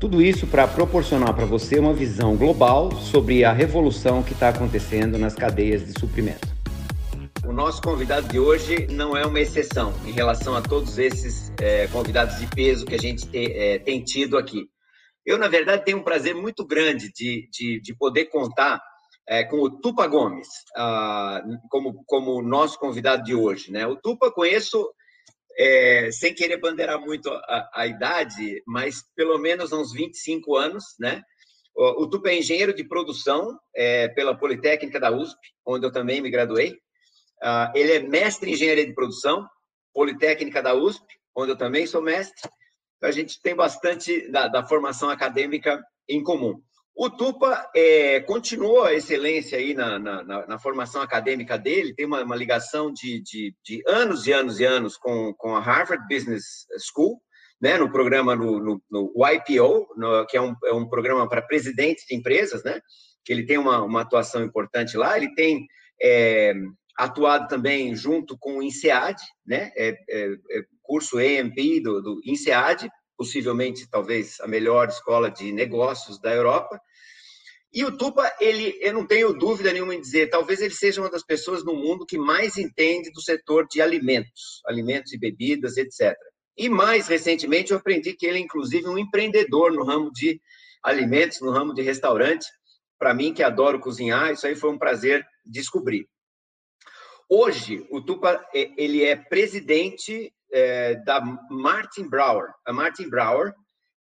Tudo isso para proporcionar para você uma visão global sobre a revolução que está acontecendo nas cadeias de suprimento. O nosso convidado de hoje não é uma exceção em relação a todos esses é, convidados de peso que a gente te, é, tem tido aqui. Eu, na verdade, tenho um prazer muito grande de, de, de poder contar é, com o Tupa Gomes ah, como, como nosso convidado de hoje. Né? O Tupa conheço é, sem querer bandeirar muito a, a, idade, mas pelo menos uns 25 anos, né? O, o é engenheiro de produção é, pela Politécnica da USP, onde eu também me graduei. Uh, ele é mestre em engenharia de produção, Politécnica da USP, onde eu também sou mestre. Então, a gente tem bastante da, da formação acadêmica em comum. O Tupa é, continuou a excelência aí na, na, na, formação acadêmica dele, tem uma, uma ligação de, de, de, anos e anos e anos com, com a Harvard Business School, né, no programa no, no, no YPO, no, que é um, é um programa para presidentes de empresas, né, que ele tem uma, uma atuação importante lá, ele tem é, atuado também junto com o INSEAD, né, é, é, é curso EMP do, do INSEAD, possivelmente talvez a melhor escola de negócios da Europa. E o Tupa, ele, eu não tenho dúvida nenhuma em dizer, talvez ele seja uma das pessoas no mundo que mais entende do setor de alimentos, alimentos e bebidas, etc. E mais recentemente eu aprendi que ele é inclusive um empreendedor no ramo de alimentos, no ramo de restaurante. Para mim que adoro cozinhar, isso aí foi um prazer descobrir. Hoje, o Tupa ele é presidente é, da Martin Brower. A Martin Brower,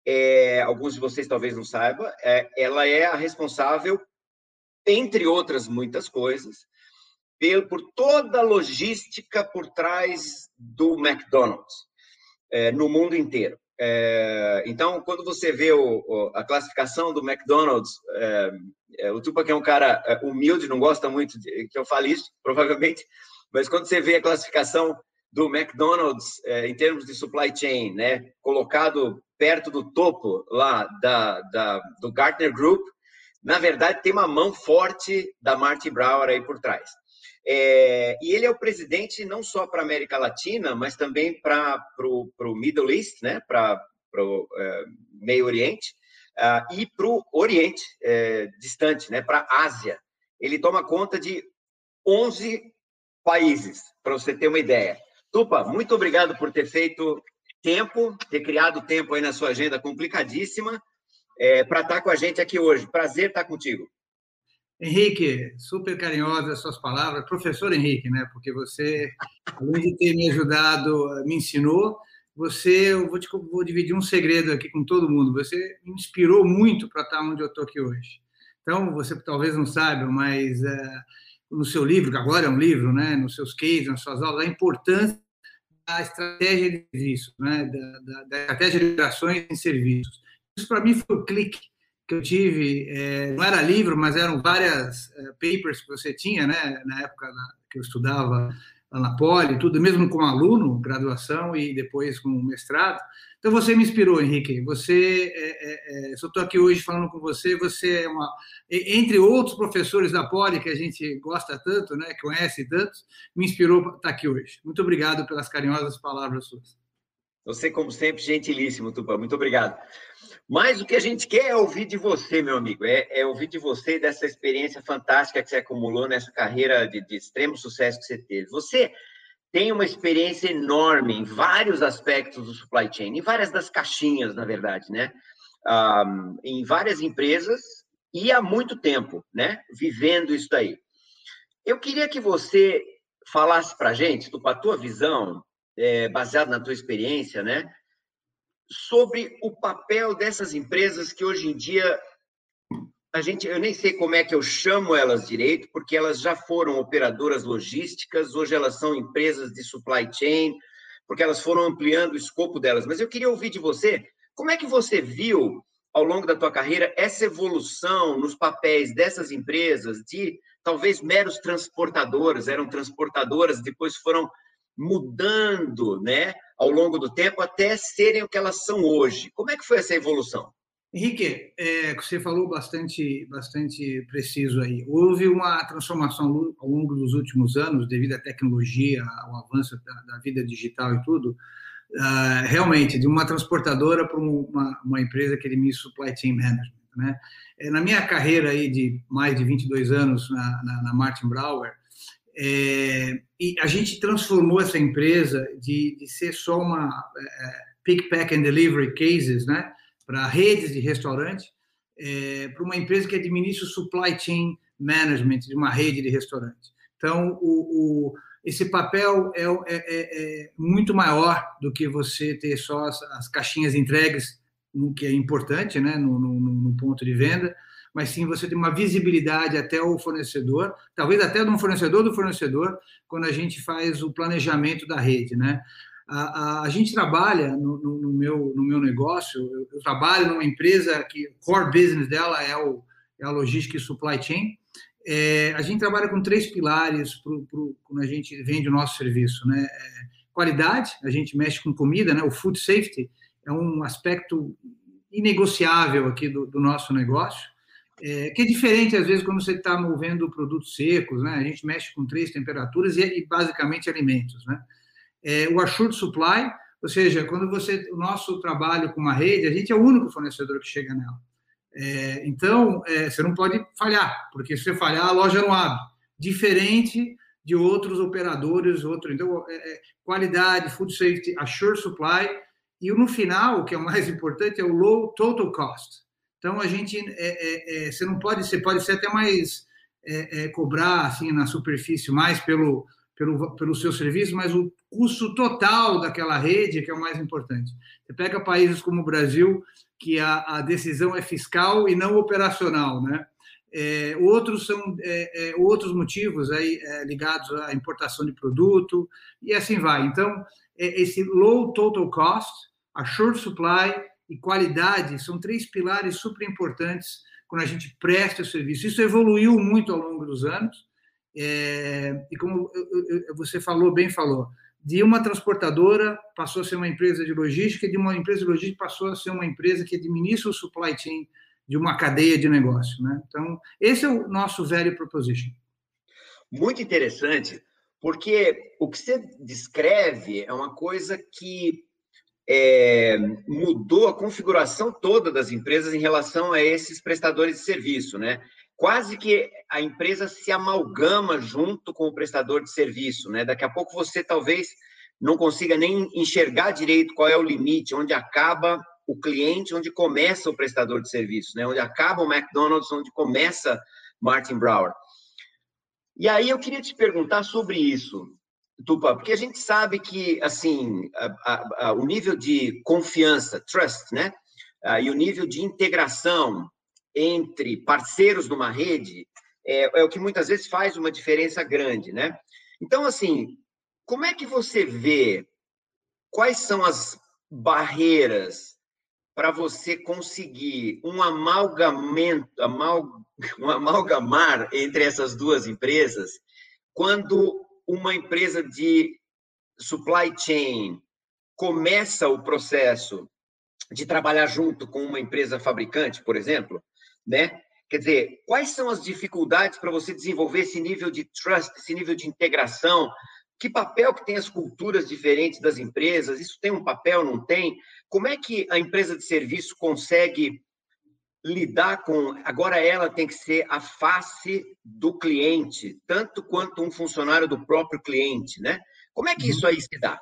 é, alguns de vocês talvez não saibam, é, ela é a responsável, entre outras muitas coisas, por, por toda a logística por trás do McDonald's é, no mundo inteiro. É, então, quando você vê o, o, a classificação do McDonald's, é, o Tupac é um cara humilde, não gosta muito de, que eu fale isso, provavelmente, mas quando você vê a classificação do McDonald's é, em termos de supply chain, né, colocado perto do topo lá da, da, do Gartner Group, na verdade tem uma mão forte da Martin Brower aí por trás. É, e ele é o presidente não só para a América Latina, mas também para o Middle East, né, para o é, Meio Oriente, uh, e para o Oriente distante, né, para a Ásia. Ele toma conta de 11 países, para você ter uma ideia. Tupa, muito obrigado por ter feito tempo, ter criado tempo aí na sua agenda complicadíssima é, para estar tá com a gente aqui hoje. Prazer estar contigo. Henrique, super carinhosa as suas palavras. Professor Henrique, né? Porque você, além de ter me ajudado, me ensinou. Você, eu vou, te, vou dividir um segredo aqui com todo mundo. Você me inspirou muito para estar onde eu estou aqui hoje. Então, você talvez não saiba, mas é, no seu livro, que agora é um livro, né? Nos seus cases, nas suas aulas, a importância da estratégia de serviços, né? da, da, da estratégia de operações em serviços. Isso, para mim, foi o clique que eu tive. É, não era livro, mas eram várias é, papers que você tinha, né? na época que eu estudava na Poli, tudo, mesmo como aluno, graduação e depois com mestrado. Então você me inspirou, Henrique. Você, é, é, é, estou aqui hoje falando com você, você é uma, entre outros professores da Poli que a gente gosta tanto, né, conhece tanto, me inspirou estar aqui hoje. Muito obrigado pelas carinhosas palavras suas. Você, como sempre, gentilíssimo, Tupã. Muito obrigado. Mas o que a gente quer é ouvir de você, meu amigo, é, é ouvir de você dessa experiência fantástica que você acumulou nessa carreira de, de extremo sucesso que você teve. Você tem uma experiência enorme em vários aspectos do supply chain, em várias das caixinhas, na verdade, né? Um, em várias empresas e há muito tempo, né? Vivendo isso daí. Eu queria que você falasse para gente, a tua visão, é, baseado na tua experiência, né? Sobre o papel dessas empresas que hoje em dia a gente, eu nem sei como é que eu chamo elas direito, porque elas já foram operadoras logísticas, hoje elas são empresas de supply chain, porque elas foram ampliando o escopo delas. Mas eu queria ouvir de você, como é que você viu ao longo da tua carreira, essa evolução nos papéis dessas empresas de talvez meros transportadores, eram transportadoras, depois foram mudando, né, ao longo do tempo até serem o que elas são hoje. Como é que foi essa evolução? Henrique, é, você falou bastante, bastante preciso aí. Houve uma transformação ao longo dos últimos anos, devido à tecnologia, ao avanço da, da vida digital e tudo, uh, realmente, de uma transportadora para uma, uma empresa que administra supply chain management. Né? É, na minha carreira aí de mais de 22 anos na, na, na Martin Brauer, é, e a gente transformou essa empresa de, de ser só uma é, pick, pack and delivery cases, né? para redes de restaurante, é, para uma empresa que administra o supply chain management de uma rede de restaurante. Então, o, o esse papel é, é, é, é, muito maior do que você ter só as, as caixinhas entregues, no que é importante, né, no, no, no, ponto de venda, mas sim você ter uma visibilidade até o fornecedor, talvez até de um fornecedor do fornecedor, quando a gente faz o planejamento da rede, né? A, a, a gente trabalha no, no, no, meu, no meu negócio, eu, eu, trabalho numa empresa que o core business dela é, o, é a logística e supply chain. É, a gente trabalha com três pilares pro, pro, quando a gente vende o nosso serviço. Né? É, qualidade, a gente mexe com comida, né? o food safety é um aspecto inegociável aqui do, do nosso negócio. É, que é diferente, às vezes, quando você está movendo produtos secos, né? A gente mexe com três temperaturas e, e basicamente alimentos, né? é, o assured supply, ou seja, quando você o nosso trabalho com uma rede, a gente é o único fornecedor que chega nela. É, então, é, você não pode falhar, porque se você falhar, a loja não abre. Diferente de outros operadores, outro. Então, é, é qualidade, food safety, assure supply e no final, o que é o mais importante é o low total cost. Então, a gente, é, é, você não pode, você pode ser até mais cobrar assim na superfície mais pelo pelo, pelo seu serviço, mas o custo total daquela rede que é o mais importante. Você pega países como o Brasil, que a, a decisão é fiscal e não operacional, né? É, outros são é, é, outros motivos aí é, ligados à importação de produto e assim vai. Então, é, esse low total cost, a short supply e qualidade são três pilares super importantes quando a gente presta serviço. Isso evoluiu muito ao longo dos anos é, e como você falou, bem falou, de uma transportadora passou a ser uma empresa de logística, de uma empresa de logística passou a ser uma empresa que administra o supply chain de uma cadeia de negócio. Né? Então, esse é o nosso value proposition. Muito interessante, porque o que você descreve é uma coisa que é, mudou a configuração toda das empresas em relação a esses prestadores de serviço, né? quase que a empresa se amalgama junto com o prestador de serviço, né? Daqui a pouco você talvez não consiga nem enxergar direito qual é o limite, onde acaba o cliente, onde começa o prestador de serviço, né? Onde acaba o McDonald's, onde começa Martin Brower. E aí eu queria te perguntar sobre isso, Porque a gente sabe que assim a, a, a, o nível de confiança, trust, né? E o nível de integração entre parceiros numa rede é, é, o que muitas vezes faz uma diferença grande, né? Então, assim, como é que você vê quais são as barreiras para você conseguir um amalgamento, amal, um amalgamar entre essas duas empresas, quando uma empresa de supply chain começa o processo de trabalhar junto com uma empresa fabricante, por exemplo, né? Quer dizer, quais são as dificuldades para você desenvolver esse nível de trust, esse nível de integração? Que papel que tem as culturas diferentes das empresas? Isso tem um papel, não tem? Como é que a empresa de serviço consegue lidar com. Agora ela tem que ser a face do cliente, tanto quanto um funcionário do próprio cliente, né? Como é que isso aí se dá?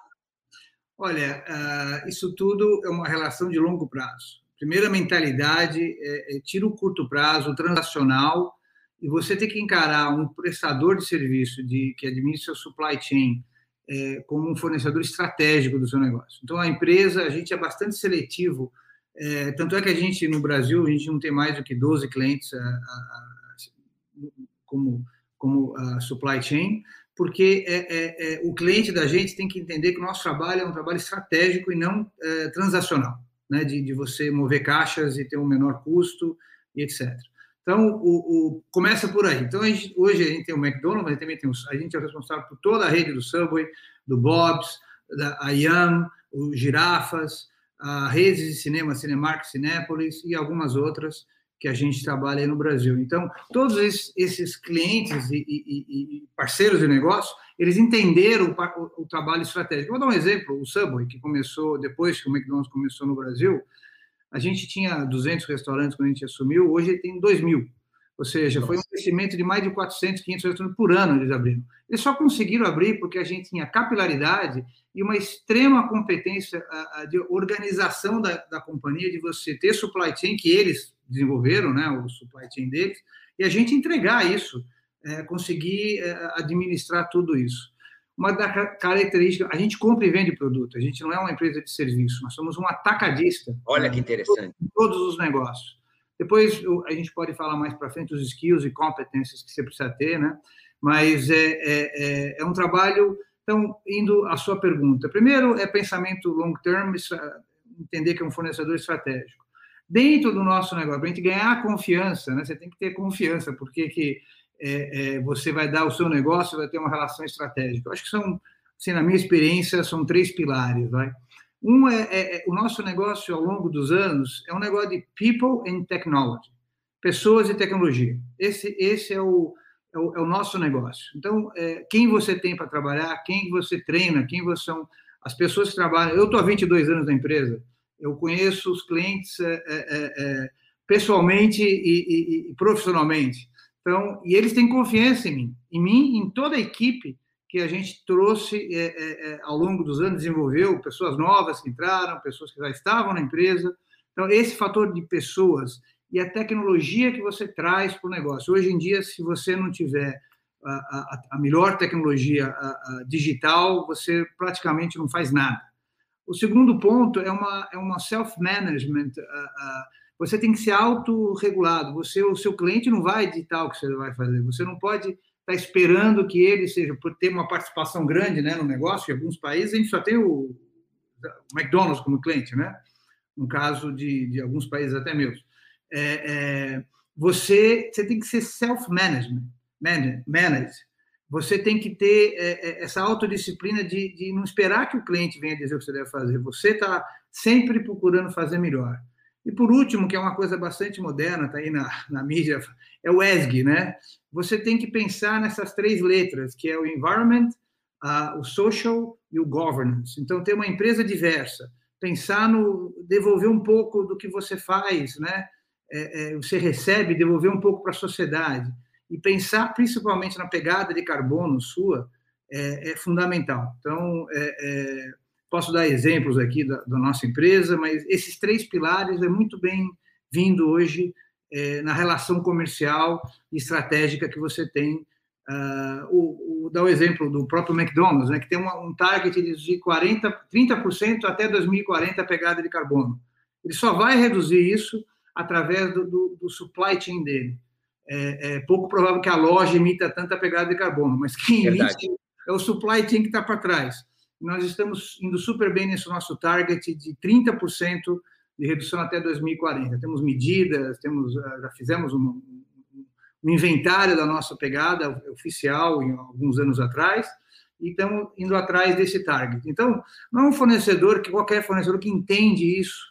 Olha, uh, isso tudo é uma relação de longo prazo. Primeira mentalidade é, é tira o curto prazo, o transacional, e você tem que encarar um prestador de serviço de, que administra o supply chain é, como um fornecedor estratégico do seu negócio. Então, a empresa, a gente é bastante seletivo, é, tanto é que a gente, no Brasil, a gente não tem mais do que 12 clientes a, a, a, como, como a supply chain, porque é, é, é, o cliente da gente tem que entender que o nosso trabalho é um trabalho estratégico e não é, transacional. né, de, de você mover caixas e ter um menor custo e etc. Então, o, o, começa por aí. Então, a gente, hoje a gente tem o McDonald's, mas também tem o, a gente é responsável por toda a rede do Subway, do Bob's, da Yum, o Girafas, redes de cinema, Cinemark, Cinépolis e algumas outras que a gente trabalha aí no Brasil. Então, todos esses clientes e, e, e parceiros de negócio, eles entenderam o, o, trabalho estratégico. Vou dar um exemplo, o Subway, que começou depois que o McDonald's começou no Brasil, a gente tinha 200 restaurantes quando a gente assumiu, hoje tem 2 mil. Ou seja, Nossa. foi um crescimento de mais de 400, 500 restaurantes por ano eles abriram. Eles só conseguiram abrir porque a gente tinha capilaridade e uma extrema competência de organização da, da companhia, de você ter supply chain que eles desenvolveram, né, o supply chain deles, e a gente entregar isso, é, conseguir é, administrar tudo isso. Uma da característica, a gente compra e vende produto, a gente não é uma empresa de serviço, nós somos um atacadista. Olha que interessante. Em todos os negócios. Depois a gente pode falar mais para frente os skills e competências que você precisa ter, né? Mas é, é, é, é um trabalho. Então, indo à sua pergunta, primeiro é pensamento long term, entender que é um fornecedor estratégico dentro do nosso negócio, para a gente ganhar confiança, né? Você tem que ter confiança, porque que é, é, você vai dar o seu negócio, vai ter uma relação estratégica. Eu acho que são, assim, na minha experiência, são três pilares, vai. Um é, é, é, o nosso negócio ao longo dos anos é um negócio de people and technology, pessoas e tecnologia. Esse, esse é o, é o, é o nosso negócio. Então, é, quem você tem para trabalhar, quem você treina, quem você são as pessoas que trabalham. Eu estou há 22 anos na empresa eu conheço os clientes é, é, pessoalmente e, e, e, profissionalmente. Então, e eles têm confiança em mim, em mim, em toda a equipe que a gente trouxe é, é, ao longo dos anos, desenvolveu pessoas novas que entraram, pessoas que já estavam na empresa. Então, esse fator de pessoas e a tecnologia que você traz para o negócio. Hoje em dia, se você não tiver a, a, a melhor tecnologia a, digital, você praticamente não faz nada. O segundo ponto é uma, é uma self-management. Você tem que ser autorregulado. Você, o seu cliente não vai editar o que você vai fazer. Você não pode estar tá esperando que ele seja, por ter uma participação grande né, no negócio. Em alguns países, a gente só tem o, McDonald's como cliente, né? No caso de, de alguns países até meus. É, é, você, você tem que ser self-management, managed. Você tem que ter é, é, essa autodisciplina de, de não esperar que o cliente venha dizer o que você deve fazer. Você está sempre procurando fazer melhor. E por último, que é uma coisa bastante moderna, está aí na, na mídia, é o ESG, né? Você tem que pensar nessas três letras, que é o environment, uh, o social e o governance. Então, ter uma empresa diversa, pensar no devolver um pouco do que você faz, né? É, é, você recebe, devolver um pouco para a sociedade e pensar principalmente na pegada de carbono sua é, é fundamental. Então, é, é, posso dar exemplos aqui da, da, nossa empresa, mas esses três pilares é muito bem vindo hoje é, na relação comercial e estratégica que você tem. Uh, o, o, dá o exemplo do próprio McDonald's, né, que tem uma, um target de 40, 30% até 2040 a pegada de carbono. Ele só vai reduzir isso através do, do, do supply chain dele é, é, pouco provável que a loja emita tanta pegada de carbono, mas quem emite é o supply chain que está para trás. Nós estamos indo super bem nesse nosso target de 30% de redução até 2040. Temos medidas, temos, ah, já fizemos um, um inventário da nossa pegada oficial em alguns anos atrás e estamos indo atrás desse target. Então, não é um fornecedor que qualquer fornecedor que entende isso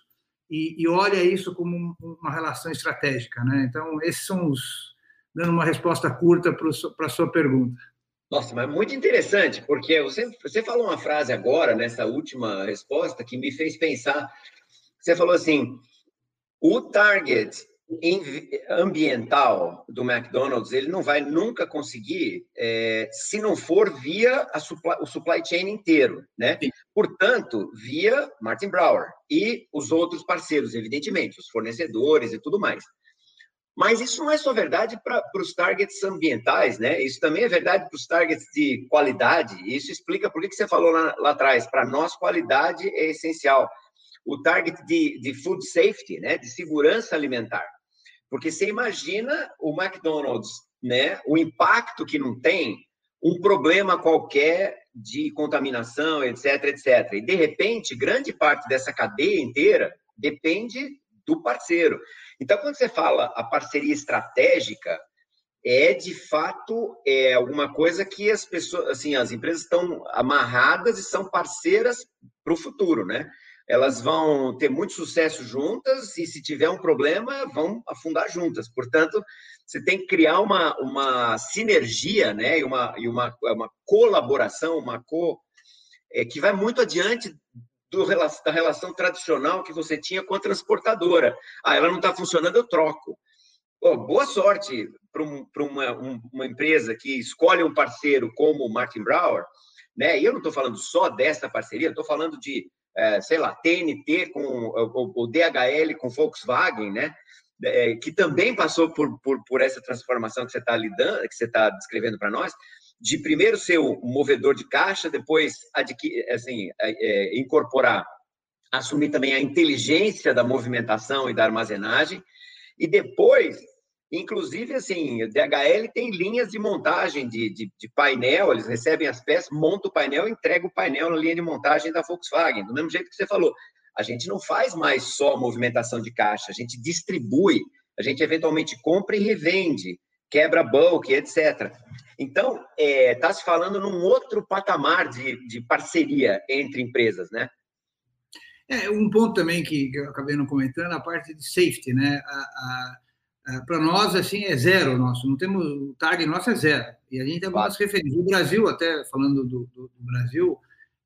e, e olha isso como uma relação estratégica. Né? Então, esses são os. dando uma resposta curta para a sua pergunta. Nossa, mas muito interessante, porque você, você falou uma frase agora, nessa última resposta, que me fez pensar. Você falou assim: o target ambiental do McDonald's ele não vai nunca conseguir é, se não for via supply, o supply chain inteiro, né? Sim. Portanto, via Martin Brower e os outros parceiros, evidentemente, os fornecedores e tudo mais. Mas isso não é só verdade para os targets ambientais, né? Isso também é verdade para os targets de qualidade. Isso explica por que, você falou lá, lá atrás. Para nós, qualidade é essencial. O target de, de food safety, né? De segurança alimentar. Porque você imagina o McDonald's, né? O impacto que não tem um problema qualquer de contaminação, etc, etc. E de repente, grande parte dessa cadeia inteira Depende do parceiro. Então, quando você fala a parceria estratégica, é de fato é alguma coisa que as pessoas, assim, as empresas estão amarradas e são parceiras para o futuro, né? Elas vão ter muito sucesso juntas e se tiver um problema vão afundar juntas. Portanto, você tem que criar uma, uma sinergia, né? E uma, e uma, uma colaboração, uma co é, que vai muito adiante do, da relação tradicional que você tinha com a transportadora. Ah, ela não está funcionando, eu troco. Pô, boa sorte para um, uma, um, uma empresa que escolhe um parceiro como o Martin Brower, né? E eu não estou falando só dessa parceria, estou falando de, é, sei lá, TNT com o, o, DHL com Volkswagen, né? É, que também passou por, por, por essa transformação que você está lidando, que você está descrevendo para nós, de primeiro ser o movedor de caixa, depois adquirir, assim, é, é, incorporar, assumir também a inteligência da movimentação e da armazenagem, e depois, inclusive, assim, o DHL tem linhas de montagem de, de, de painel, eles recebem as peças, montam o painel, entregam o painel na linha de montagem da Volkswagen, do mesmo jeito que você falou. A gente não faz mais só movimentação de caixa, a gente distribui, a gente eventualmente compra e revende, quebra bulk, etc. Então, está é, tá se falando num outro patamar de, de parceria entre empresas, né? É, um ponto também que, eu acabei não comentando, a parte de safety, né? Para nós, assim, é zero nosso, não temos, o target nosso é zero. E a gente tem algumas claro. referências. O Brasil, até falando do, do, do, Brasil,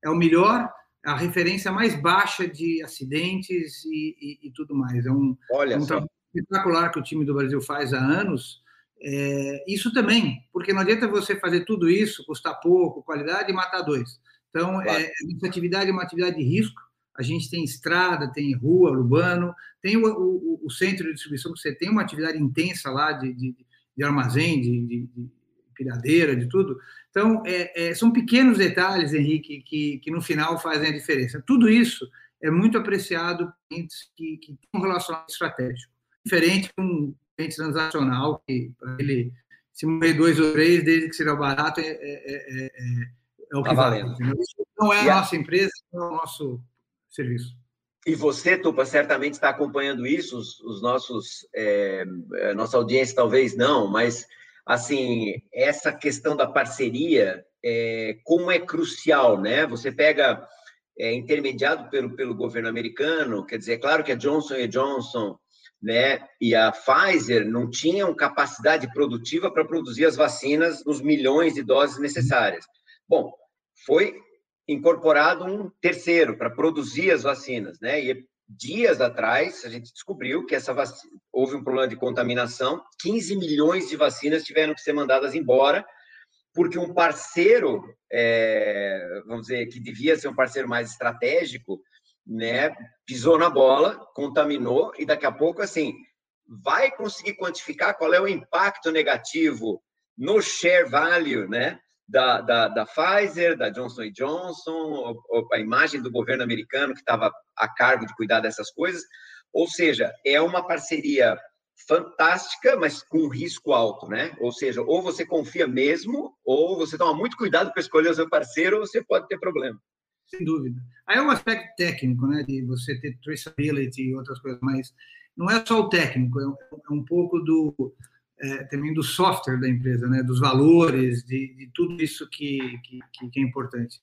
é o melhor, a referência mais baixa de acidentes e, e, e tudo mais. É um, Olha um trabalho espetacular que o time do Brasil faz há anos, é, isso também, porque não adianta você fazer tudo isso, custar pouco, qualidade e matar dois. Então, claro. é, essa atividade é uma atividade de risco. A gente tem estrada, tem rua, urbano, tem o, o, o centro de distribuição, que você tem uma atividade intensa lá de, de, de armazém, de, de, de piradeira, de tudo. Então, é, é, são pequenos detalhes, Henrique, que, que no final fazem a diferença. Tudo isso é muito apreciado por clientes que, que têm um relacionamento estratégico. Diferente de um transacional, que para ele, se morrer dois ou três, desde que seja barato, é, é, é, é, é o que tá vale. Isso não é a nossa empresa, não é o nosso serviço. E você, Tupa, certamente está acompanhando isso, os, os nossos, é, nossa audiência talvez não, mas assim, essa questão da parceria, é, como é crucial, né? Você pega é, intermediado pelo, pelo governo americano, quer dizer, é claro que a Johnson Johnson né, e a Pfizer não tinham capacidade produtiva para produzir as vacinas nos milhões de doses necessárias. Bom, foi incorporado um terceiro para produzir as vacinas, né? E dias atrás a gente descobriu que essa vacina, houve um problema de contaminação, 15 milhões de vacinas tiveram que ser mandadas embora porque um parceiro, é, vamos dizer, que devia ser um parceiro mais estratégico, né, pisou na bola, contaminou e daqui a pouco assim vai conseguir quantificar qual é o impacto negativo no share value, né, da, da, da Pfizer, da Johnson Johnson, a imagem do governo americano que estava a cargo de cuidar dessas coisas. Ou seja, é uma parceria fantástica, mas com risco alto, né? Ou seja, ou você confia mesmo, ou você toma muito cuidado para escolher o seu parceiro, ou você pode ter problema. Sem dúvida. Aí é um aspecto técnico, né, de você ter traceability e outras coisas, mas não é só o técnico, é um é pouco do é, também do software da empresa, né, dos valores, de, de tudo isso que, que, que, é importante.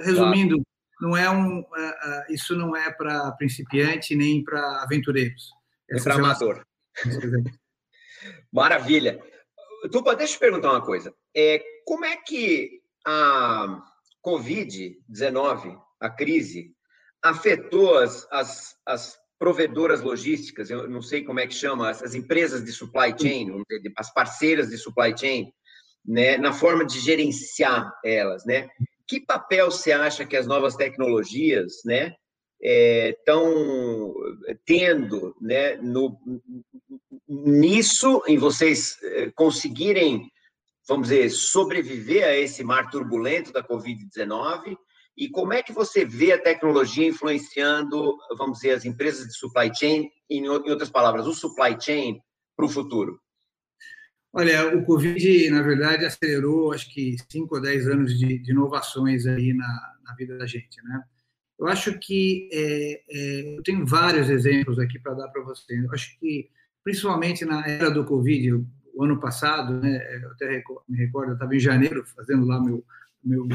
Resumindo, claro. não é um, uh, isso não é para principiante nem para aventureiros. É para amador. Maravilha. Tupa, deixa eu te perguntar uma coisa. É, como é que a Covid-19, a crise, afetou as, as, as provedoras logísticas, eu não sei como é que chama, as, empresas de supply chain, as parceiras de supply chain, né, na forma de gerenciar elas, né? Que papel você acha que as novas tecnologias, né, estão é, tendo, né, no, nisso, em vocês é, conseguirem vamos dizer, sobreviver a esse mar turbulento da Covid-19? E como é que você vê a tecnologia influenciando, vamos dizer, as empresas de supply chain, em outras palavras, o supply chain para o futuro? Olha, o Covid, na verdade, acelerou, acho que 5 ou 10 anos de, de inovações aí na, na, vida da gente, né? Eu acho que é, é, eu tenho vários exemplos aqui para dar para você. Eu acho que, principalmente na era do Covid, o ano passado, né, eu até me recordo, eu estava em janeiro fazendo lá meu, meu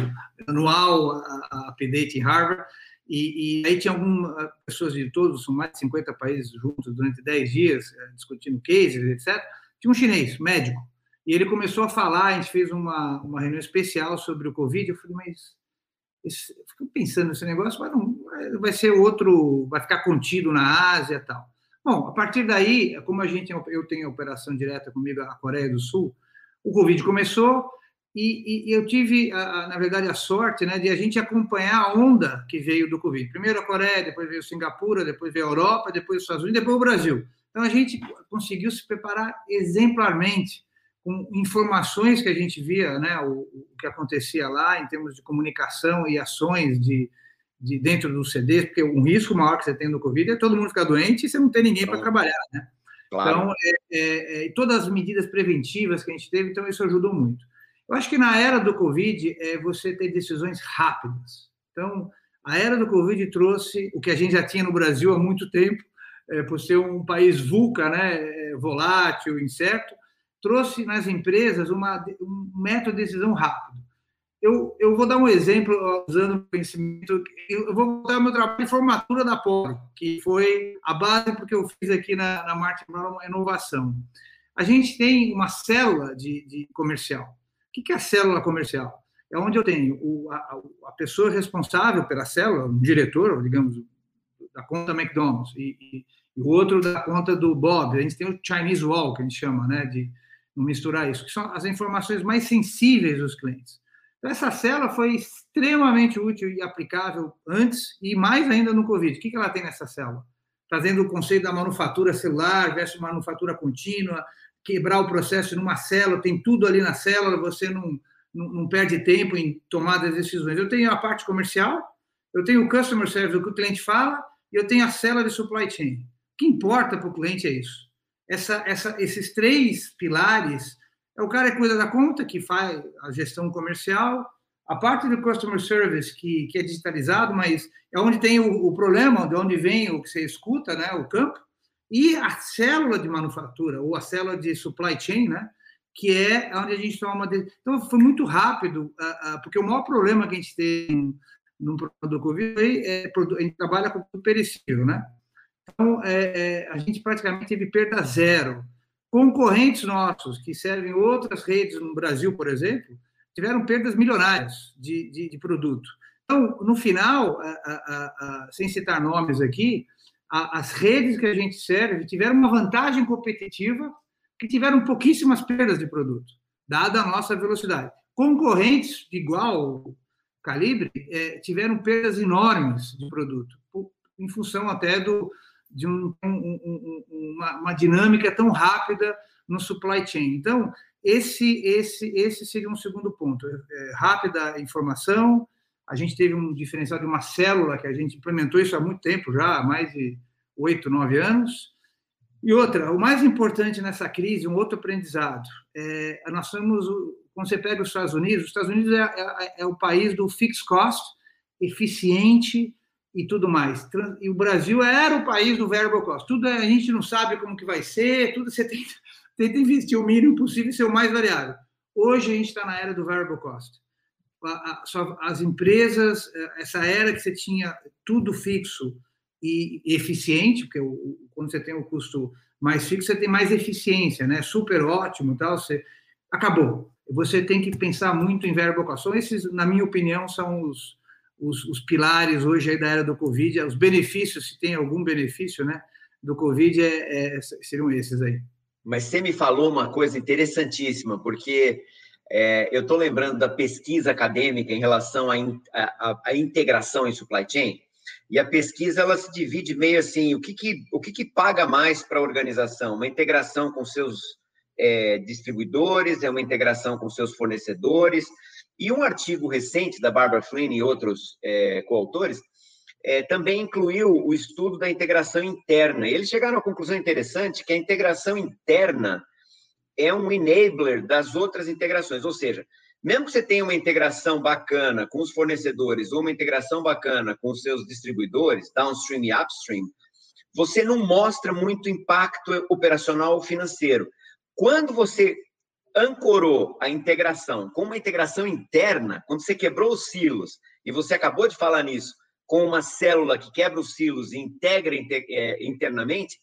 anual a, a update em Harvard, e, e, aí tinha algumas pessoas de todos, são mais de 50 países juntos durante 10 dias, eh, discutindo cases, etc. Tinha um chinês, médico, e ele começou a falar, a gente fez uma, uma reunião especial sobre o Covid, eu falei, mas esse, eu fico pensando nesse negócio, mas não, vai ser outro, vai ficar contido na Ásia e tal. Bom, a partir daí, como a gente eu tenho operação direta comigo a Coreia do Sul, o Covid começou, e, e, eu tive, a, a, na verdade, a sorte né, de a gente acompanhar a onda que veio do Covid. Primeiro a Coreia, depois veio Singapura, depois veio a Europa, depois os Estados Unidos, depois o Brasil. Então a gente conseguiu se preparar exemplarmente com informações que a gente via, né, o, o que acontecia lá em termos de comunicação e ações de, de dentro dos CDs, porque um risco maior que você tem no Covid é todo mundo ficar doente e você não ter ninguém para trabalhar, né? Claro. Então, é, é, é, todas as medidas preventivas que a gente teve, então isso ajudou muito. Eu acho que na era do Covid é você ter decisões rápidas. Então, a era do Covid trouxe o que a gente já tinha no Brasil há muito tempo, é, por ser um país vulca, né, é, volátil, incerto, trouxe nas empresas uma, um método de decisão rápido. Eu, eu vou dar um exemplo usando o conhecimento. Eu vou ao meu trabalho de formatura da Polo, que foi a base porque eu fiz aqui na, na Brown uma inovação. A gente tem uma célula de, de comercial o que é a célula comercial? É onde eu tenho o, a, a, pessoa responsável pela célula, o diretor, digamos, da conta McDonald's, e, e, e, o outro da conta do Bob. A gente tem o Chinese Wall, que a gente chama, né, de não misturar isso, que são as informações mais sensíveis dos clientes. Então, essa célula foi extremamente útil e aplicável antes e mais ainda no Covid. O que ela tem nessa célula? Trazendo o conceito da manufatura celular versus manufatura contínua, quebrar o processo numa célula, tem tudo ali na célula, você não, não, não perde tempo em tomar as decisões. Eu tenho a parte comercial, eu tenho o customer service, o que o cliente fala, e eu tenho a célula de supply chain. O que importa para o cliente é isso. Essa, essa, esses três pilares o cara que cuida da conta, que faz a gestão comercial, a parte do customer service, que, que é digitalizado, mas é onde tem o, o problema, de onde vem o que você escuta, né, o campo, e a célula de manufatura, ou a célula de supply chain, né? que é onde a gente toma uma. Então, foi muito rápido, porque o maior problema que a gente tem no problema do Covid é a gente trabalha com tudo perecível, né? Então, é, é, a gente praticamente teve perda zero. Concorrentes nossos, que servem outras redes no Brasil, por exemplo, tiveram perdas milionárias de, de, de produto. Então, no final, a, a, a, sem citar nomes aqui, as redes que a gente serve tiveram uma vantagem competitiva que tiveram pouquíssimas perdas de produto, dada a nossa velocidade. Concorrentes de igual calibre é, tiveram perdas enormes de produto, em função até do, de um, um, um, uma, uma, dinâmica tão rápida no supply chain. Então, esse, esse, esse seria um segundo ponto. É, rápida informação, a gente teve um diferencial de uma célula que a gente implementou isso há muito tempo já, há mais de oito, nove anos. E outra, o mais importante nessa crise, um outro aprendizado, é, nós somos, quando você pega os Estados Unidos, os Estados Unidos é, é, é o país do fixed cost, eficiente e tudo mais. E o Brasil era o país do variable cost. Tudo é, a gente não sabe como que vai ser, tudo você tenta, tenta investir o mínimo possível e ser o mais variável. Hoje a gente está na era do variable cost as empresas, eh, essa era que você tinha tudo fixo e eficiente, porque quando você tem o custo mais fixo, você tem mais eficiência, né? Super ótimo, tal. Você acabou. Você tem que pensar muito em verbal Esses, na minha opinião, são os, os, os, pilares hoje aí da era do Covid. Os benefícios, se tem algum benefício, né? Do Covid, é, é, seriam esses aí. Mas você me falou uma coisa interessantíssima, porque é, eu estou lembrando da pesquisa acadêmica em relação à, à, integração em supply chain, e a pesquisa ela se divide meio assim: o que, que, o que, que paga mais para a organização? Uma integração com seus é, distribuidores, é uma integração com seus fornecedores. E um artigo recente da Barbara Flynn e outros é, coautores é, também incluiu o estudo da integração interna. E eles chegaram à conclusão interessante que a integração interna é um enabler das outras integrações, ou seja, mesmo que você tenha uma integração bacana com os fornecedores ou uma integração bacana com os seus distribuidores, downstream e upstream, você não mostra muito impacto operacional ou financeiro. Quando você ancorou a integração com uma integração interna, quando você quebrou os silos, e você acabou de falar nisso, com uma célula que quebra os silos e integra é, internamente,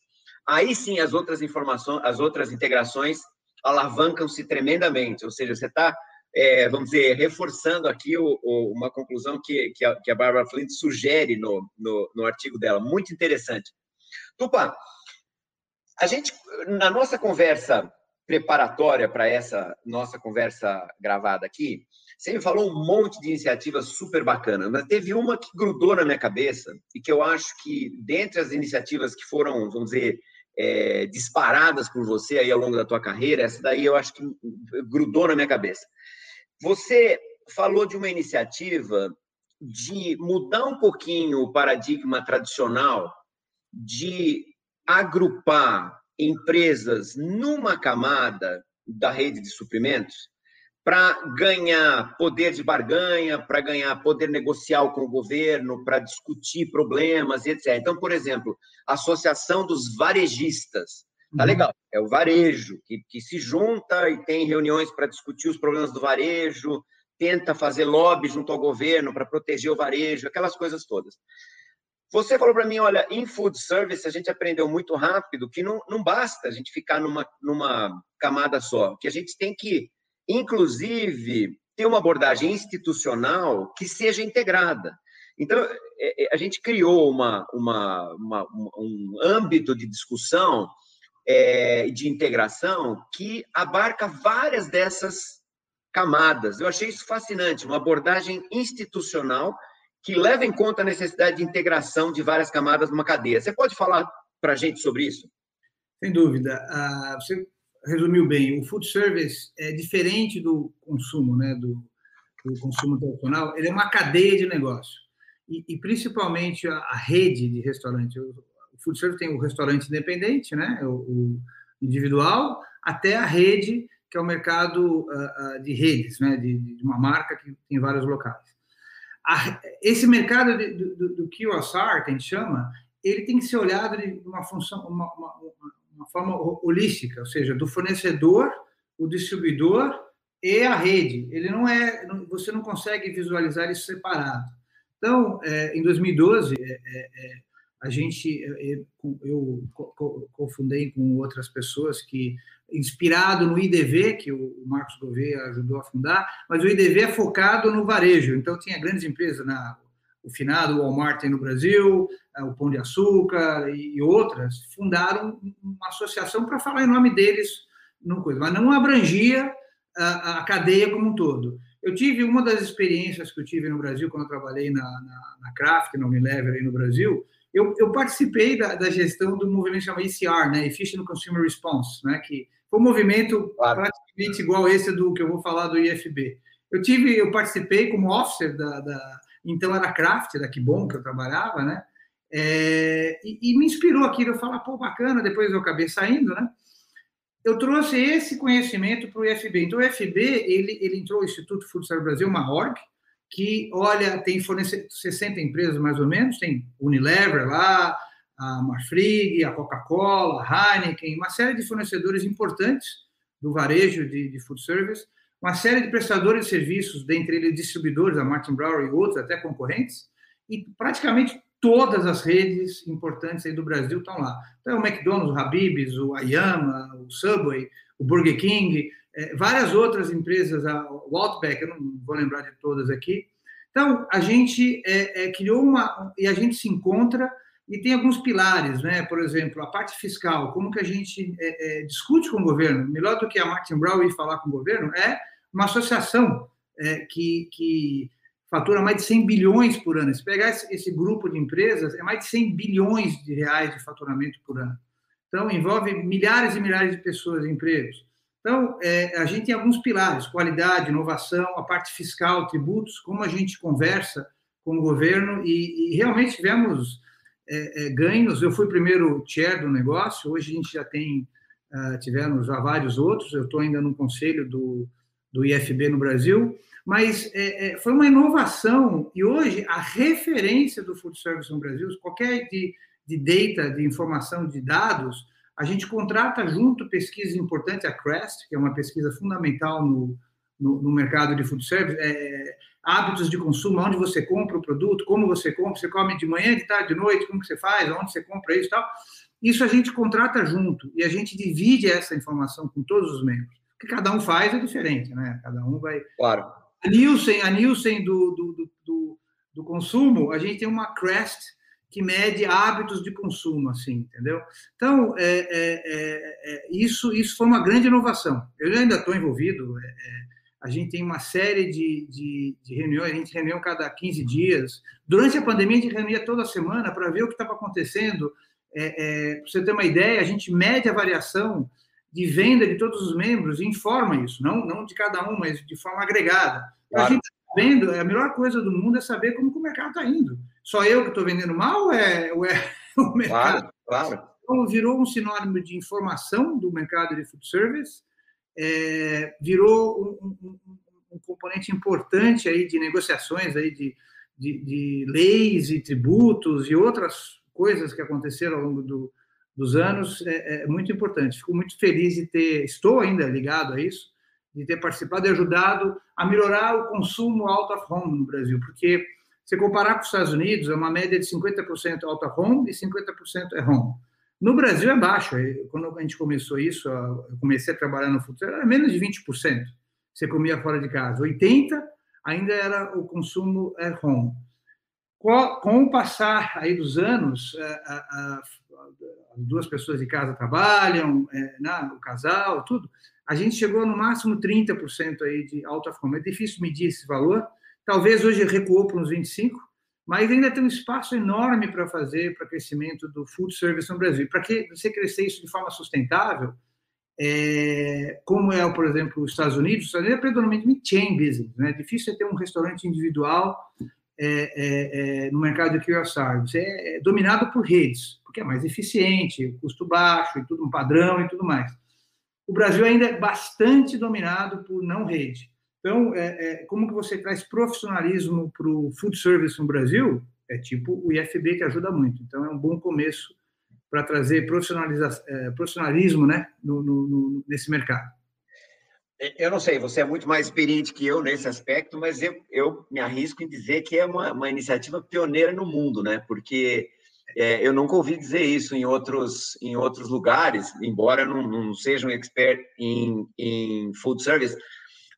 aí sim as outras informações, as outras integrações alavancam-se tremendamente. Ou seja, você está, é, vamos dizer, reforçando aqui o, o, uma conclusão que, que, a, que a Barbara Flint sugere no, no, no artigo dela. Muito interessante. Tupã, a gente, na nossa conversa preparatória para essa nossa conversa gravada aqui, você me falou um monte de iniciativas super bacanas, mas teve uma que grudou na minha cabeça e que eu acho que, dentre as iniciativas que foram, vamos dizer, é, disparadas por você aí ao longo da tua carreira, essa daí eu acho que grudou na minha cabeça. Você falou de uma iniciativa de mudar um pouquinho o paradigma tradicional de agrupar empresas numa camada da rede de suprimentos para ganhar poder de barganha, para ganhar poder negocial com o governo, para discutir problemas, etc. Então, por exemplo, a Associação dos Varejistas. Tá uhum. legal, é o varejo que, que se junta e tem reuniões para discutir os problemas do varejo, tenta fazer lobby junto ao governo para proteger o varejo, aquelas coisas todas. Você falou para mim, olha, em food service a gente aprendeu muito rápido que não, não basta a gente ficar numa, numa camada só, que a gente tem que, inclusive, ter uma abordagem institucional que seja integrada. Então, é, é, a gente criou uma, uma, uma um âmbito de discussão é, de integração que abarca várias dessas camadas. Eu achei isso fascinante, uma abordagem institucional que leva em conta a necessidade de integração de várias camadas numa cadeia. Você pode falar para a gente sobre isso? Sem dúvida. Ah, você resumiu bem. O food service é diferente do consumo, né, do, do consumo tradicional. Ele é uma cadeia de negócio. E, e principalmente a, a, rede de restaurantes. O, o food service tem o restaurante independente, né, o, o individual, até a rede, que é o mercado uh, uh, de redes, né, de, de uma marca que tem vários locais a, esse mercado de, do, do QSR, que a gente chama, ele tem que ser olhado de uma função, uma, uma, uma forma holística, ou seja, do fornecedor, o distribuidor e a rede. Ele não é, você não consegue visualizar isso separado. Então, é, em 2012, é, é, é, a gente, é, é, eu cofundei com outras pessoas que inspirado no IDV, que o Marcos Gouveia ajudou a fundar, mas o IDV é focado no varejo, então tinha grandes empresas, na, o finado o Walmart no Brasil, eh, o Pão de Açúcar e outras, fundaram uma associação para falar em nome deles, não coisa, mas não abrangia a, a, cadeia como um todo. Eu tive uma das experiências que eu tive no Brasil, quando eu trabalhei na, na, na Kraft, na Unilever aí no Brasil, eu, eu participei da, da, gestão do movimento chamado ECR, né, Efficient Consumer Response, né, que foi um movimento claro. praticamente igual esse do que eu vou falar do IFB. Eu tive, eu participei como officer da, da então era Craft, da Que Bom que eu trabalhava, né? É, e, e, me inspirou aquilo. Eu falei, pô, bacana. Depois eu acabei saindo, né? Eu trouxe esse conhecimento para o IFB. Então, o IFB, ele, ele entrou no Instituto Service Brasil, uma org, que, olha, tem 60 empresas mais ou menos, tem Unilever lá, a Marfrig, a Coca-Cola, a Heineken, uma série de fornecedores importantes do varejo de, de food service, uma série de prestadores de serviços, dentre eles distribuidores, a Martin Brower e outros, até concorrentes, e praticamente todas as redes importantes aí do Brasil estão lá. Então, o McDonald's, o Habib's, o Ayama, o Subway, o Burger King, é, várias outras empresas, a, o Outback, eu não vou lembrar de todas aqui. Então, a gente é, é, criou uma... e a gente se encontra e tem alguns pilares, né? Por exemplo, a parte fiscal, como que a gente é, é, discute com o governo? Melhor do que a Martin Brown ir falar com o governo é uma associação é, que, que fatura mais de 100 bilhões por ano. Se pegar esse, esse, grupo de empresas, é mais de 100 bilhões de reais de faturamento por ano. Então, envolve milhares e milhares de pessoas empregos. Então, é, a gente tem alguns pilares, qualidade, inovação, a parte fiscal, tributos, como a gente conversa com o governo e, e realmente tivemos é, é, ganhos. Eu fui primeiro chair do negócio, hoje a gente já tem, uh, tivemos já vários outros, eu estou ainda no conselho do, do IFB no Brasil, mas é, é, foi uma inovação e hoje a referência do food service no Brasil, qualquer de, de data, de informação, de dados, a gente contrata junto pesquisas importantes, a CREST, que é uma pesquisa fundamental no, no, no mercado de food service, é, hábitos de consumo, onde você compra o produto, como você compra, você come de manhã, de tarde, de noite, como que você faz, onde você compra isso e tal. Isso a gente contrata junto e a gente divide essa informação com todos os membros. O que cada um faz é diferente, né? Cada um vai. Claro. A Nielsen, a Nielsen do, do, do, do consumo, a gente tem uma Crest que mede hábitos de consumo, assim, entendeu? Então, é, é, é, é isso, isso foi uma grande inovação. Eu ainda estou envolvido, é, é, a gente tem uma série de, de, de, reuniões, a gente reunião cada 15 dias. Durante a pandemia, a gente reunia toda semana para ver o que estava acontecendo. É, é, para você ter uma ideia, a gente mede a variação de venda de todos os membros e informa isso, não, não de cada um, mas de forma agregada. Claro. A gente está vendo, a melhor coisa do mundo é saber como o mercado está indo. Só eu que estou vendendo mal ou é, ou é o mercado? Claro, claro. Então, virou um sinônimo de informação do mercado de food service é, virou um, um, um, componente importante aí de negociações aí de, de, de, leis e tributos e outras coisas que aconteceram ao longo do, dos anos é, é, muito importante. Fico muito feliz de ter, estou ainda ligado a isso, de ter participado e ajudado a melhorar o consumo out of home no Brasil, porque se comparar com os Estados Unidos, é uma média de 50% out of home e 50% é home. No Brasil é baixo. Quando a gente começou isso, eu comecei a trabalhar no futuro, era menos de 20%. Você comia fora de casa. 80% ainda era o consumo home. Com o passar aí dos anos, as duas pessoas de casa trabalham, é, né, o casal, tudo, a gente chegou no máximo 30% aí de out of home. É difícil medir esse valor. Talvez hoje recuou para uns 25%, mas ainda tem um espaço enorme para fazer para crescimento do food service no Brasil. Para que você crescer isso de forma sustentável, é, como é, por exemplo, os Estados Unidos, os Estados Unidos é predominantemente chain business, né? É difícil ter um restaurante individual é, é, é, no mercado de QSR. Você é, é, dominado por redes, porque é mais eficiente, custo baixo e tudo um padrão e tudo mais. O Brasil ainda é bastante dominado por não rede. Então, é, é, como que você traz profissionalismo para o food service no Brasil? É tipo o IFB que ajuda muito. Então, é um bom começo para trazer é, profissionalismo né, no, no, no, nesse mercado. É, eu não sei, você é muito mais experiente que eu nesse aspecto, mas eu, eu me arrisco em dizer que é uma, uma iniciativa pioneira no mundo, né? Porque é, eu nunca ouvi dizer isso em outros, em outros lugares, embora não, não seja um expert em, em food service,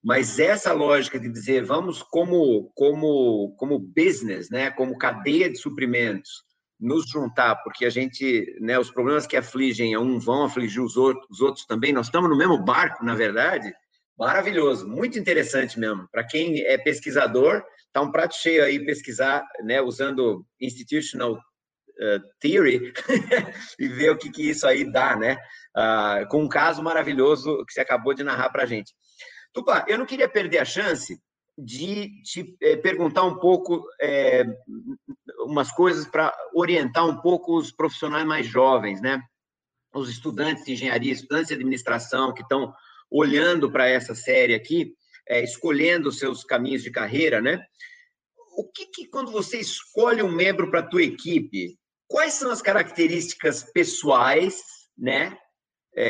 mas essa lógica de dizer vamos como como como business, né, como cadeia de suprimentos, nos juntar, porque a gente, né, os problemas que afligem a um vão afligir os outros, os outros também. Nós estamos no mesmo barco, na verdade. Maravilhoso, muito interessante mesmo. Para quem é pesquisador, tá um prato cheio aí pesquisar, né, usando institutional uh, theory e ver o que, que isso aí dá, né? Uh, com um caso maravilhoso que você acabou de narrar para a gente. Tupá, eu não queria perder a chance de te é, perguntar um pouco é, umas coisas para orientar um pouco os profissionais mais jovens, né? Os estudantes de engenharia, estudantes de administração que estão olhando para essa série aqui, é, escolhendo os seus caminhos de carreira, né? O que, que quando você escolhe um membro para a tua equipe, quais são as características pessoais, né?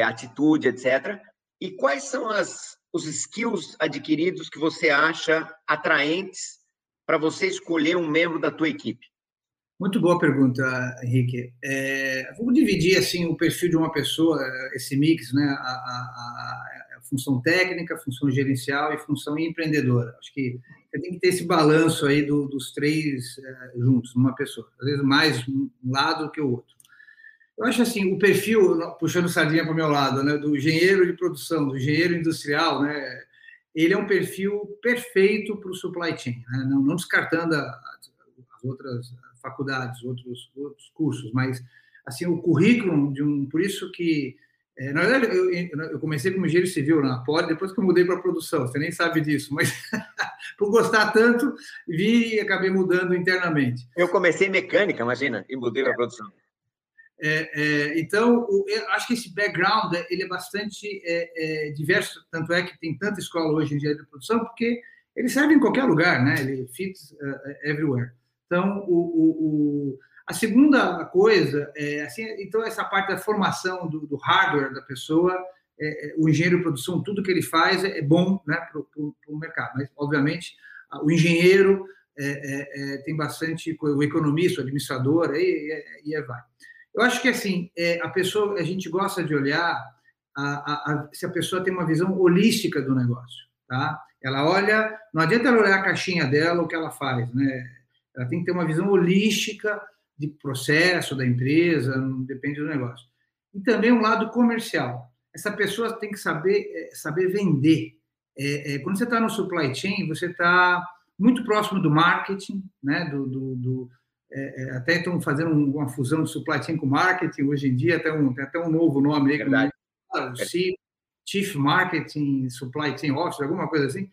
Atitude, etc. E quais são as os skills adquiridos que você acha atraentes para você escolher um membro da tua equipe? Muito boa pergunta, Henrique. É, vamos dividir assim o perfil de uma pessoa, esse mix, né? A, a, a função técnica, função gerencial e função empreendedora. Acho que você tem que ter esse balanço aí do, dos três é, juntos numa pessoa. Às vezes mais um lado que o outro. Eu acho assim, o perfil, puxando sardinha para o meu lado, né, do engenheiro de produção, do engenheiro industrial, né, ele é um perfil perfeito para o supply chain, né, não, não, descartando as outras faculdades, outros, outros cursos, mas assim o currículo de um, por isso que é, na verdade, eu, eu, comecei como engenheiro civil na Poli, depois que eu mudei para produção, você nem sabe disso, mas por gostar tanto, vi e acabei mudando internamente. Eu comecei mecânica, imagina, e mudei para produção. É, é, então, o, acho que esse background ele é bastante é, é, diverso, tanto é que tem tanta escola hoje em dia de produção, porque ele serve em qualquer lugar, né? Ele fits uh, everywhere. Então, o, o, a segunda coisa é assim, então essa parte da formação do, do hardware da pessoa, é, o engenheiro de produção, tudo que ele faz é, bom, né, para o mercado. Mas, obviamente, o engenheiro é, é, é, tem bastante o economista, o administrador, aí e, e vai. Eu acho que assim é, a pessoa, a gente gosta de olhar a, a, a, se a pessoa tem uma visão holística do negócio, tá? Ela olha, não adianta ela olhar a caixinha dela, o que ela faz, né? Ela tem que ter uma visão holística de processo da empresa, depende do negócio. E também um lado comercial. Essa pessoa tem que saber é, saber vender. É, é, quando você está no supply chain, você está muito próximo do marketing, né? Do, do, do é, é até estão fazendo uma fusão de supply chain com marketing hoje em dia, até um, tem até um novo nome aí, Verdade. o Chief, Chief Marketing Supply Chain Officer, alguma coisa assim.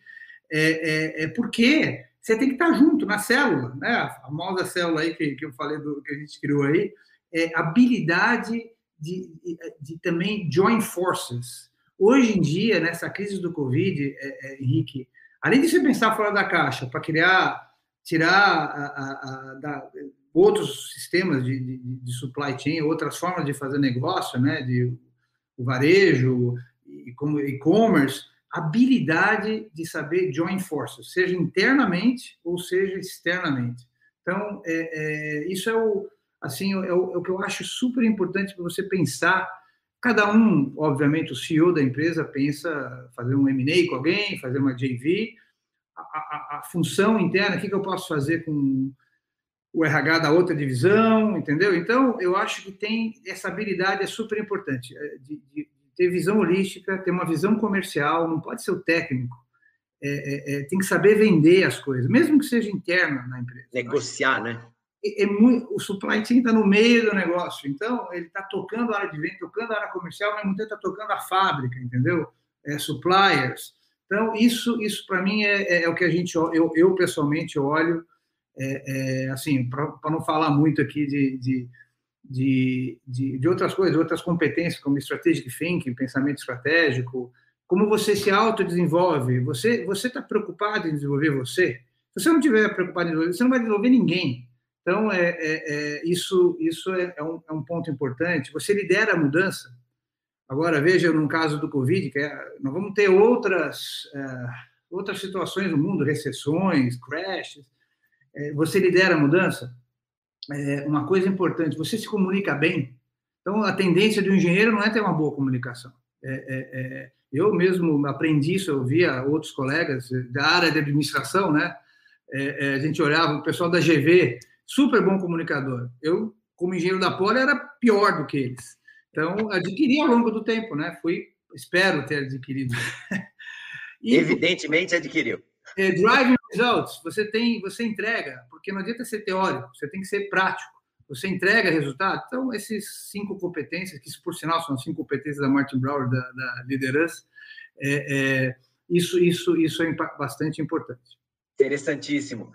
É, é, é, porque você tem que estar junto na célula, né? A famosa célula aí que, que eu falei do que a gente criou aí, é habilidade de, de, de também join forces. Hoje em dia, nessa crise do Covid, é, é, Henrique, além de você pensar fora da caixa para criar, tirar a, a, a, da, outros sistemas de, de, de, supply chain, outras formas de fazer negócio, né, de o varejo e como e-commerce, habilidade de saber join forces, seja internamente ou seja externamente. Então, é, é, isso é o assim é o, é o, que eu acho super importante para você pensar. Cada um, obviamente, o CEO da empresa pensa fazer um M&A com alguém, fazer uma JV. A, a, função interna, o que, que eu posso fazer com o RH da outra divisão, entendeu? Então, eu acho que tem essa habilidade é super importante é, de, de ter visão holística, ter uma visão comercial, não pode ser o técnico. É, é, é, tem que saber vender as coisas, mesmo que seja interna na empresa. Negociar, né? É, é muito, o supply chain está no meio do negócio, então ele está tocando a área de venda, tocando a área comercial, mas não está tocando a fábrica, entendeu? É, suppliers. Então, isso, isso para mim é, é, é, o que a gente, eu, eu pessoalmente olho, assim, para não falar muito aqui de, de de, de, de, outras coisas, outras competências, como strategic thinking, pensamento estratégico, como você se autodesenvolve. Você está preocupado em desenvolver você? Se você não estiver preocupado em desenvolver, você não vai desenvolver ninguém. Então, é, é, é isso, isso é, é, um, é um ponto importante. Você lidera a mudança. Agora, veja, no caso do Covid, que é, nós vamos ter outras, é, outras situações no mundo, recessões, crashes. É, você lidera a mudança? é, uma coisa importante: você se comunica bem. Então, a tendência do engenheiro não é ter uma boa comunicação. É, é, eu mesmo aprendi isso, eu via outros colegas da área de administração, né? A gente olhava o pessoal da GV, super bom comunicador. Eu, como engenheiro da Poli, era pior do que eles. Então, adquiri ao longo do tempo, né? Fui, espero ter adquirido. e, Evidentemente adquiriu. É, driving results, você tem, você entrega, porque não adianta ser teórico, você tem que ser prático. Você entrega resultado. Então, esses cinco competências, que por sinal são as cinco competências da Martin Brower da, da liderança, é, é, isso, isso, isso é bastante importante. Interessantíssimo.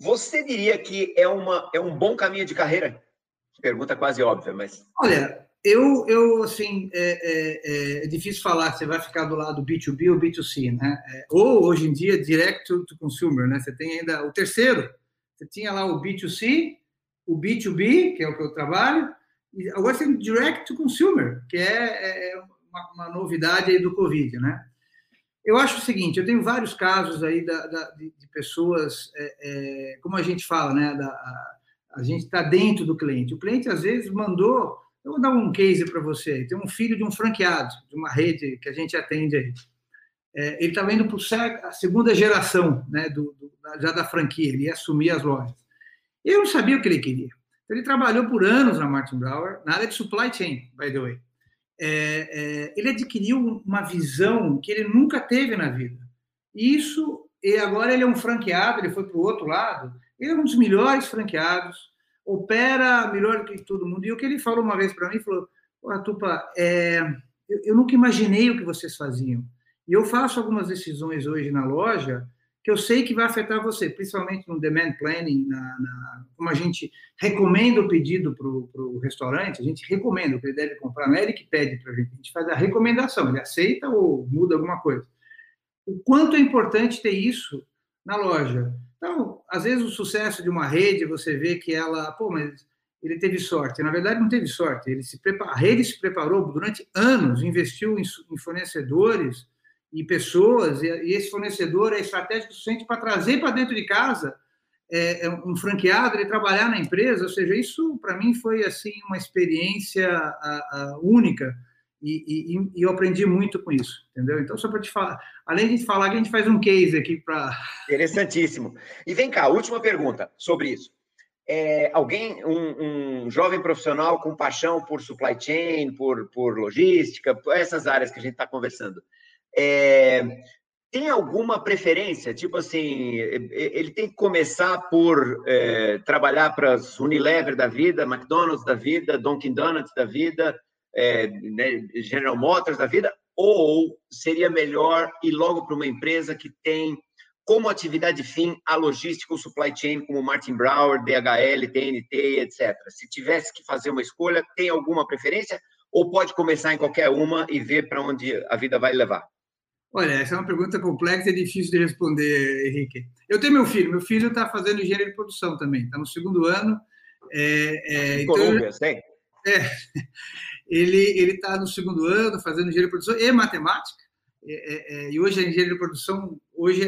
Você diria que é, uma, é um bom caminho de carreira? Pergunta quase óbvia, mas. Olha, eu, eu assim, é, é, é, difícil falar você vai ficar do lado B2B ou B2C, né? É, ou, hoje em dia, direct to, to, consumer, né? Você tem ainda o terceiro, você tinha lá o B2C, o B2B, que é o que eu trabalho, e agora você tem direct to consumer, que é, é uma, uma, novidade aí do Covid, né? Eu acho o seguinte, eu tenho vários casos aí da, da, de, de, pessoas, é, como a gente fala, né? Da, a, a gente está dentro do cliente. O cliente, às vezes, mandou eu vou dar um case para você. Tem um filho de um franqueado, de uma rede que a gente atende aí. É, ele estava indo para a segunda geração né, do, do, já da franquia, ele ia assumir as lojas. Eu não sabia o que ele queria. Então, ele trabalhou por anos na Martin Brower, na área de supply chain, by the way. É, é, ele adquiriu uma visão que ele nunca teve na vida. Isso, e agora ele é um franqueado, ele foi para o outro lado, ele é um dos melhores franqueados, opera melhor que todo mundo. E o que ele falou uma vez para mim, falou, oh, Tupa, é, eu, eu, nunca imaginei o que vocês faziam. E eu faço algumas decisões hoje na loja que eu sei que vai afetar você, principalmente no demand planning, na, na como a gente recomenda o pedido para o restaurante, a gente recomenda o que ele deve comprar, não é ele que pede para a gente, a gente faz a recomendação, ele aceita ou muda alguma coisa. O quanto é importante ter isso na loja. Então, às vezes o sucesso de uma rede, você vê que ela, pô, mas ele teve sorte. Na verdade, não teve sorte. Ele se prepara, a rede se preparou durante anos, investiu em, fornecedores, e pessoas, e, esse fornecedor é estratégico suficiente para trazer para dentro de casa é, é, um franqueado, ele trabalhar na empresa, ou seja, isso para mim foi assim uma experiência a, a única e, e, e, eu aprendi muito com isso, entendeu? Então, só para te falar, além de falar que a gente faz um case aqui para. Interessantíssimo. E vem cá, última pergunta sobre isso. É, alguém, um, um, jovem profissional com paixão por supply chain, por, por logística, por essas áreas que a gente está conversando, é, tem alguma preferência? Tipo assim, ele tem que começar por é, trabalhar para as Unilever da vida, McDonald's da vida, Dunkin' Donuts da vida, é, né, General Motors da vida, ou seria melhor ir logo para uma empresa que tem como atividade fim a logística, o supply chain, como Martin Brower, DHL, TNT, etc. Se tivesse que fazer uma escolha, tem alguma preferência? Ou pode começar em qualquer uma e ver para onde a vida vai levar? Olha, essa é uma pergunta complexa e difícil de responder, Henrique. Eu tenho meu filho, meu filho está fazendo engenharia de produção também, está no segundo ano. É, é, então, Colômbia, sei. É, ele está no segundo ano fazendo engenharia de produção e matemática. É, é, é e hoje a engenharia de produção, hoje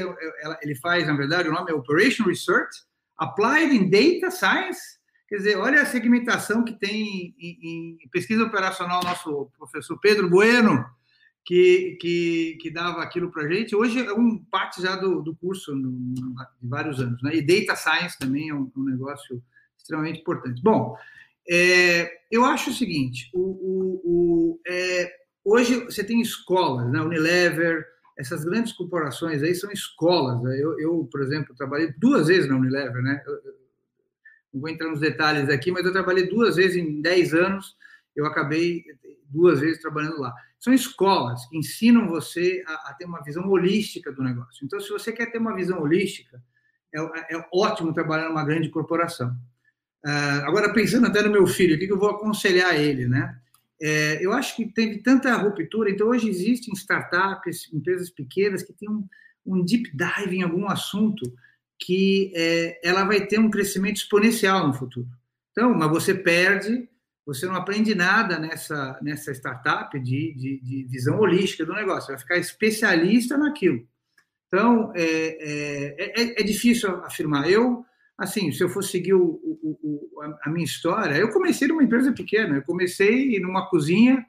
ele faz, na verdade, o nome é Operation Research, Applied in Data Science. Quer dizer, olha a segmentação que tem em, em pesquisa operacional nosso professor Pedro Bueno, que, que, que dava aquilo para a gente. Hoje é um parte já do, do curso de vários anos. Né? E Data Science também é um, um negócio extremamente importante. Bom, é, eu acho o seguinte, o, o, o é, hoje você tem escolas, né? Unilever, essas grandes corporações aí são escolas. Né? Eu, eu, por exemplo, trabalhei duas vezes na Unilever, né? Eu, eu, não vou entrar nos detalhes aqui, mas eu trabalhei duas vezes em 10 anos, eu acabei duas vezes trabalhando lá. São escolas que ensinam você a, a, ter uma visão holística do negócio. Então, se você quer ter uma visão holística, é, é ótimo trabalhar numa grande corporação. Uh, agora, pensando até no meu filho, o que eu vou aconselhar a ele, né? É, eu acho que teve tanta ruptura, então hoje existem startups, empresas pequenas que têm um, um deep dive em algum assunto que é, ela vai ter um crescimento exponencial no futuro. Então, mas você perde você não aprende nada nessa, nessa startup de, de, de visão holística do negócio, você vai ficar especialista naquilo. Então, é, é, é, é, difícil afirmar. Eu, assim, se eu for seguir o, o, o, a minha história, eu comecei numa empresa pequena, eu comecei numa cozinha,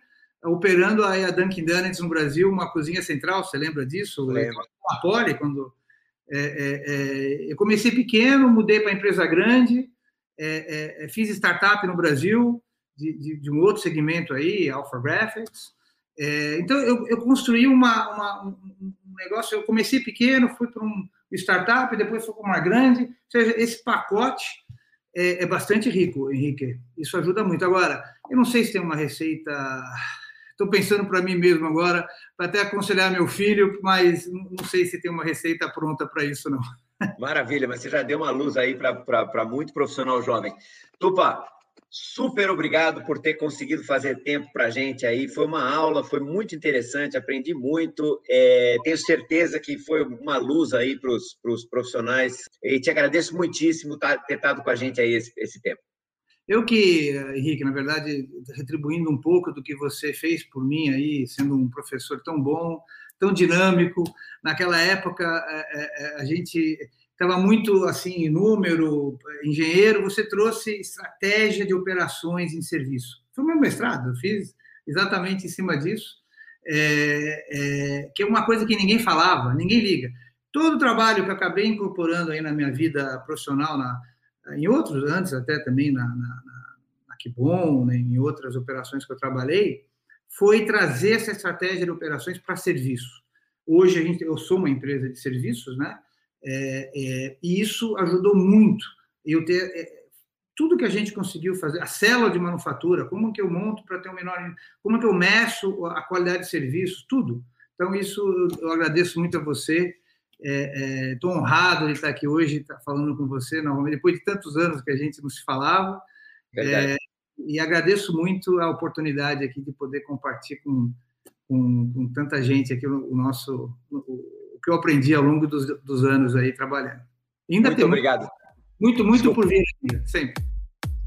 operando a Dunkin' Donuts no Brasil, uma cozinha central, você lembra disso? Lembro. A Poli, quando... É, é, é, eu comecei pequeno, mudei para empresa grande, é, fiz startup no Brasil, de, de, de, um outro segmento aí, Alpha Graphics. É, então, eu, eu construí uma, uma, um negócio, eu comecei pequeno, fui para um startup, depois para uma grande, ou seja, esse pacote é, é bastante rico, Henrique, isso ajuda muito. Agora, eu não sei se tem uma receita, estou pensando para mim mesmo agora, para até aconselhar meu filho, mas não sei se tem uma receita pronta para isso, não. Maravilha, mas você já deu uma luz aí para muito profissional jovem. Tupa, Super obrigado por ter conseguido fazer tempo para a gente aí. Foi uma aula, foi muito interessante, aprendi muito. É, tenho certeza que foi uma luz aí para os profissionais. E te agradeço muitíssimo tá, ter estado com a gente aí esse, esse tempo. Eu que, Henrique, na verdade, retribuindo um pouco do que você fez por mim aí, sendo um professor tão bom, tão dinâmico. Naquela época, é, é, a gente estava muito assim, número, engenheiro, você trouxe estratégia de operações em serviço. Foi meu mestrado, eu fiz exatamente em cima disso, é, é, que é uma coisa que ninguém falava, ninguém liga. Todo o trabalho que eu acabei incorporando aí na minha vida profissional, na, em outros, antes até também na, na, na, na Kibon, né, em outras operações que eu trabalhei, foi trazer essa estratégia de operações para serviço. Hoje a gente, eu sou uma empresa de serviços, né? É, é, e isso ajudou muito. Eu ter é, tudo que a gente conseguiu fazer, a célula de manufatura, como que eu monto para ter um menor, como que eu meço a qualidade de serviço, tudo. Então isso eu agradeço muito a você. Estou é, é, honrado de estar aqui hoje, estar falando com você novamente, depois de tantos anos que a gente não se falava. É, e agradeço muito a oportunidade aqui de poder compartilhar com, com, com tanta gente aqui o, nosso o, que eu aprendi ao longo dos, dos anos aí trabalhando. Ainda muito obrigado. Muito, muito, muito por vir aqui, sempre.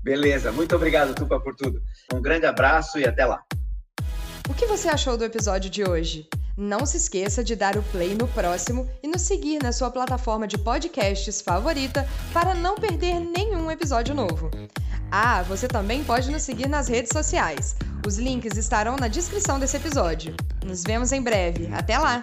Beleza, muito obrigado, Tupa, por tudo. Um grande abraço e até lá. O que você achou do episódio de hoje? Não se esqueça de dar o play no próximo e nos seguir na sua plataforma de podcasts favorita para não perder nenhum episódio novo. Ah, você também pode nos seguir nas redes sociais. Os links estarão na descrição desse episódio. Nos vemos em breve. Até lá!